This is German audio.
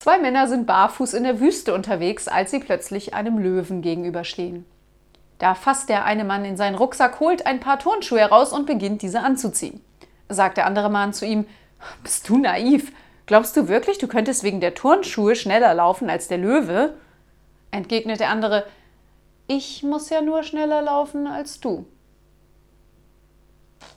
Zwei Männer sind barfuß in der Wüste unterwegs, als sie plötzlich einem Löwen gegenüberstehen. Da fasst der eine Mann in seinen Rucksack, holt ein paar Turnschuhe heraus und beginnt diese anzuziehen. Sagt der andere Mann zu ihm: Bist du naiv? Glaubst du wirklich, du könntest wegen der Turnschuhe schneller laufen als der Löwe? Entgegnet der andere: Ich muss ja nur schneller laufen als du.